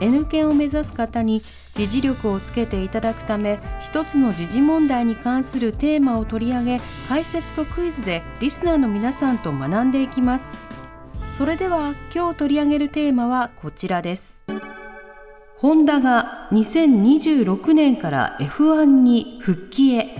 N 検を目指す方に時事力をつけていただくため一つの時事問題に関するテーマを取り上げ解説とクイズでリスナーの皆さんと学んでいきます。それでは今日取り上げるテーマはこちらです。ホンダが2026年から F1 に復帰へ。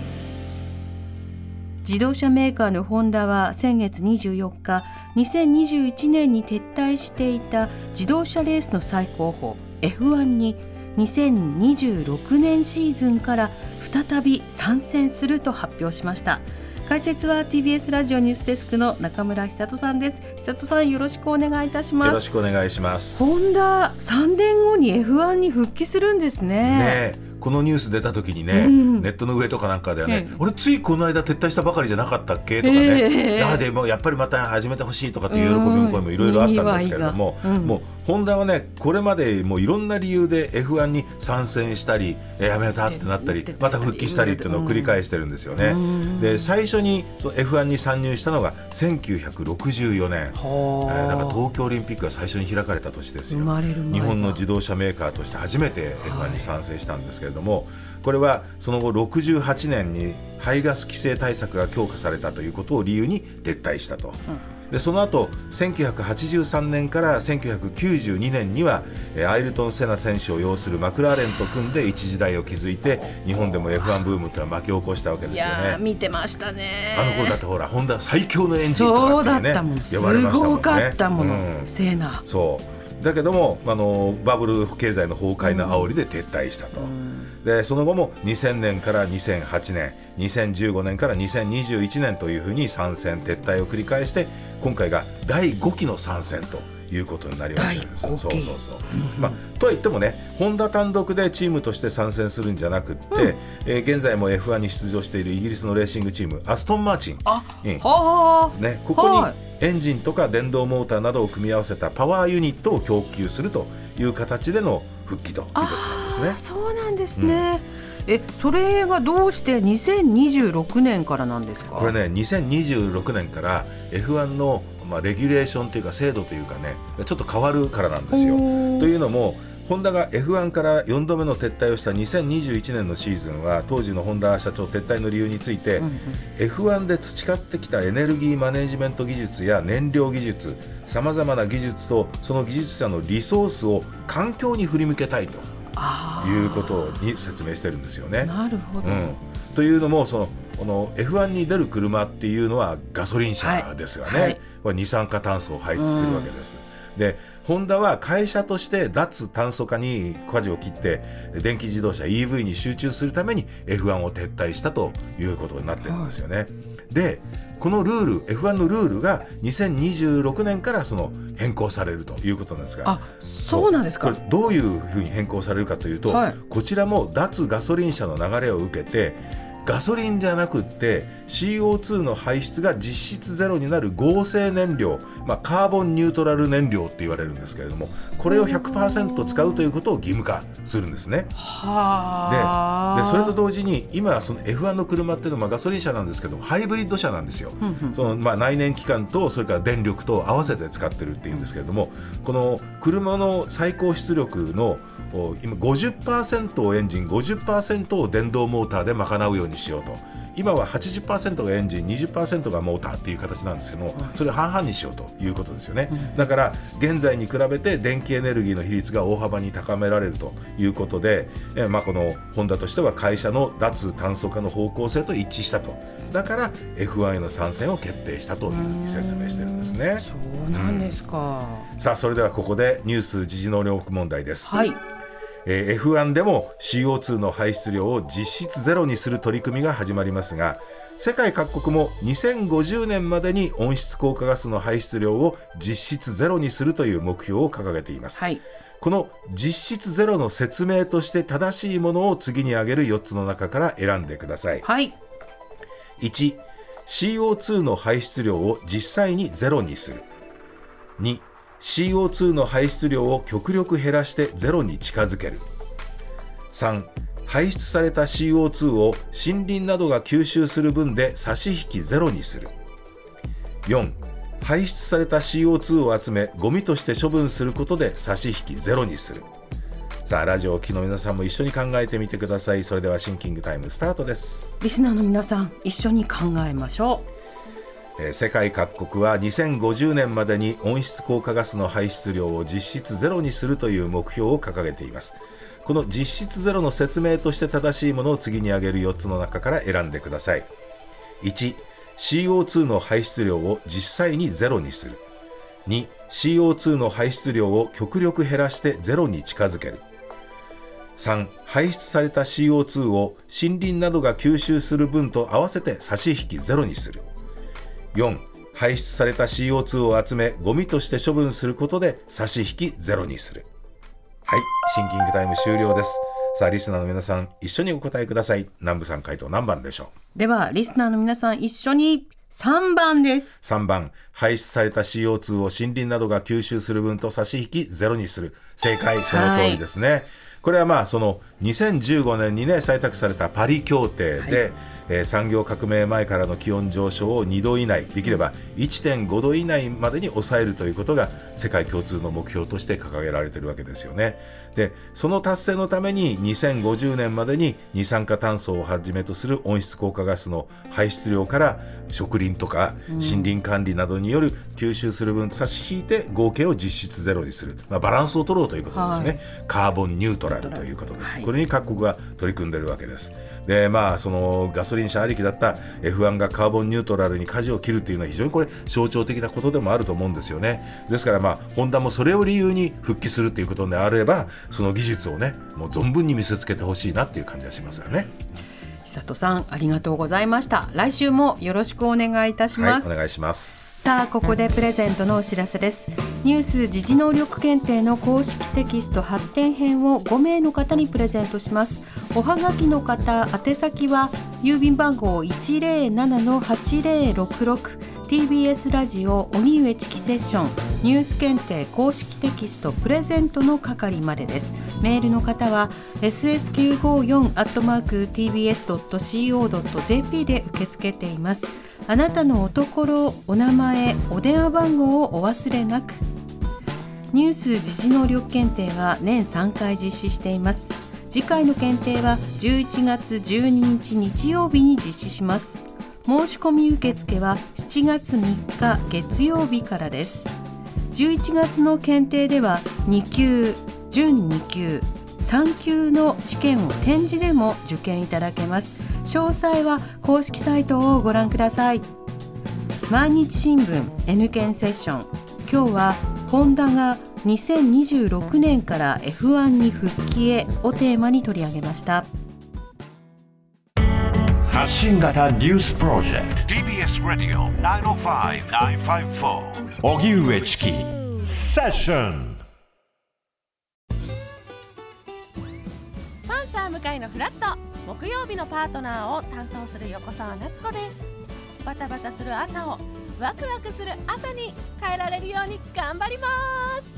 自動車メーカーのホンダは先月24日2021年に撤退していた自動車レースの最高峰。F1 に2026年シーズンから再び参戦すると発表しました。解説は TBS ラジオニュースデスクの中村久人さんです。久人さんよろしくお願いいたします。よろしくお願いします。ホンダ3年後に F1 に復帰するんですね。ねこのニュース出た時にね、うん、ネットの上とかなんかではね、ええ、俺ついこの間撤退したばかりじゃなかったっけ？とかね、えー、でもやっぱりまた始めてほしいとかっていう喜びの声もいろいろあったんですけれども、うん、もうホンダはねこれまでもういろんな理由で F1 に参戦したりやめたってなったりまた復帰したりっていうのを繰り返してるんですよね。で最初にその F1 に参入したのが1964年、えー、だから東京オリンピックが最初に開かれた年ですよ。日本の自動車メーカーとして初めて F1 に参戦したんですけれども、はい、これはその後68年に排ガス規制対策が強化されたということを理由に撤退したと。うんでその後1983年から1992年にはアイルトン・セナ選手を擁するマクラーレンと組んで一時代を築いて日本でも F1 ブームってのは巻き起こしたわけですよね。見てましたね。あの頃だってほらホンダ最強のエンジンとかってね呼ばれましたもんね。すごかったもの、うん、セナ。そうだけどもあのバブル経済の崩壊の煽りで撤退したと。うん。でその後も2000年から2008年2015年から2021年というふうに参戦撤退を繰り返して今回が第5期の参戦ということになります。そうそうそう、まあ、とは言ってもねホンダ単独でチームとして参戦するんじゃなくて、うん、えー、現在も F1 に出場しているイギリスのレーシングチームアストン・マーチン。あ、うん、はね、ここにエンジンとか電動モーターなどを組み合わせたパワーユニットを供給するという形での復帰ということなんですね。そうなんですね、うん、えそれがどうして2026年からなんですか？これね2026年から F1 のまあ、レギュレーションというか制度というかねちょっと変わるからなんですよ。というのもホンダが F1 から4度目の撤退をした2021年のシーズンは当時のホンダ社長撤退の理由について、うんうん、F1 で培ってきたエネルギーマネジメント技術や燃料技術さまざまな技術とその技術者のリソースを環境に振り向けたいということに説明してるんですよね。なるほど、うん、というのもそのこの F1 に出る車っていうのはガソリン車ですよね、はいはい、これ二酸化炭素を排出するわけです。うん、でホンダは会社として脱炭素化に舵を切って電気自動車 EV に集中するために F1 を撤退したということになってるんですよね。はい、でこのルール F1 のルールが2026年からその変更されるということなんですがあそうなんですか？これどういうふうに変更されるかというと、はい、こちらも脱ガソリン車の流れを受けてガソリンじゃなくって CO2 の排出が実質ゼロになる合成燃料、まあ、カーボンニュートラル燃料って言われるんですけれどもこれを100%使うということを義務化するんですね。はででそれと同時に今その F1 の車っていうのはまあガソリン車なんですけどハイブリッド車なんですよ。そのまあ内燃機関とそれから電力と合わせて使ってるっていうんですけれどもこの車の最高出力の今50%をエンジン50%を電動モーターで賄うようにしようと。今は80%がエンジン20%がモーターっていう形なんですけども、それを半々にしようということですよね、だから現在に比べて電気エネルギーの比率が大幅に高められるということで、えまあ、このホンダとしては会社の脱炭素化の方向性と一致したと。だから F1 への参戦を決定したというふうに説明してるんですね。そうなんですか、うん、さあそれではここでニュース時事能力問題です。はいえー、F1 でも CO2 の排出量を実質ゼロにする取り組みが始まりますが世界各国も2050年までに温室効果ガスの排出量を実質ゼロにするという目標を掲げています、はい、この実質ゼロの説明として正しいものを次に挙げる4つの中から選んでください。はい。1 CO2 の排出量を実際にゼロにする2 CO2 の排出量を極力減らしてゼロに近づける。3排出された CO2 を森林などが吸収する分で差し引きゼロにする。4排出された CO2 を集めゴミとして処分することで差し引きゼロにする。さあラジオをお聞きの皆さんも一緒に考えてみてください。それではシンキングタイムスタートです。リスナーの皆さん、一緒に考えましょえー世界各国は2050年までに温室効果ガスの排出量を実質ゼロにするという目標を掲げています。この実質ゼロの説明として正しいものを次に挙げる4つの中から選んでください。1CO2 の排出量を実際にゼロにする。2CO2 の排出量を極力減らしてゼロに近づける。3排出された CO2 を森林などが吸収する分と合わせて差し引きゼロにする。4排出された CO2 を集めゴミとして処分することで差し引きゼロにする。はいシンキングタイム終了です。さあリスナーの皆さん一緒にお答えください。南部さん回答何番でしょう？では、リスナーの皆さん、一緒に3番です。う3番。排出された CO2 を森林などが吸収する分と差し引きゼロにする。正解その通りですね、これはまあその2015年にね採択されたパリ協定で、えー産業革命前からの気温上昇を2度以内できれば1.5度以内までに抑えるということが世界共通の目標として掲げられているわけですよね。でその達成のために2050年までに二酸化炭素をはじめとする温室効果ガスの排出量から植林とか森林管理などによる吸収する分差し引いて合計を実質ゼロにする、まあ、バランスを取ろうということですね、はい。カーボンニュートラルということです、はい。これに各国が取り組んでいるわけですでまあそのガソリン車ありきだった F1 がカーボンニュートラルに舵を切るというのは非常にこれ象徴的なことでもあると思うんですよね。ですからまあホンダもそれを理由に復帰するということであればその技術をねもう存分に見せつけてほしいなっていう感じがしますよね。久里さん、ありがとうございました。来週もよろしくお願いいたします。はいお願いします。さあここでプレゼントのお知らせです。ニュース時事能力検定の公式テキスト発展編を5名の方にプレゼントしますおはがきの方宛先は郵便番号 107-8066TBS ラジオ荻上チキセッションニュース検定公式テキストプレゼントの係までですメールの方は ss954-tbs.co.jp で受け付けていますあなたのおところ、お名前、お電話番号をお忘れなく。ニュース時事能力検定は年3回実施しています。次回の検定は11月12日日曜日に実施します。申し込み受付は7月3日月曜日からです。11月の検定では2級、準2級、3級の試験を展示でも受験いただけます。詳細は公式サイトをご覧ください毎日新聞 N 検セッション今日はホンダが2026年から F1 に復帰へをテーマに取り上げました。発信型ニュースプロジェクト。TBS ラディオ905-954おぎゅうえちきセッションパンサー向かいのフラット。木曜日のパートナーを担当する横澤夏子です。バタバタする朝をワクワクする朝に変えられるように頑張ります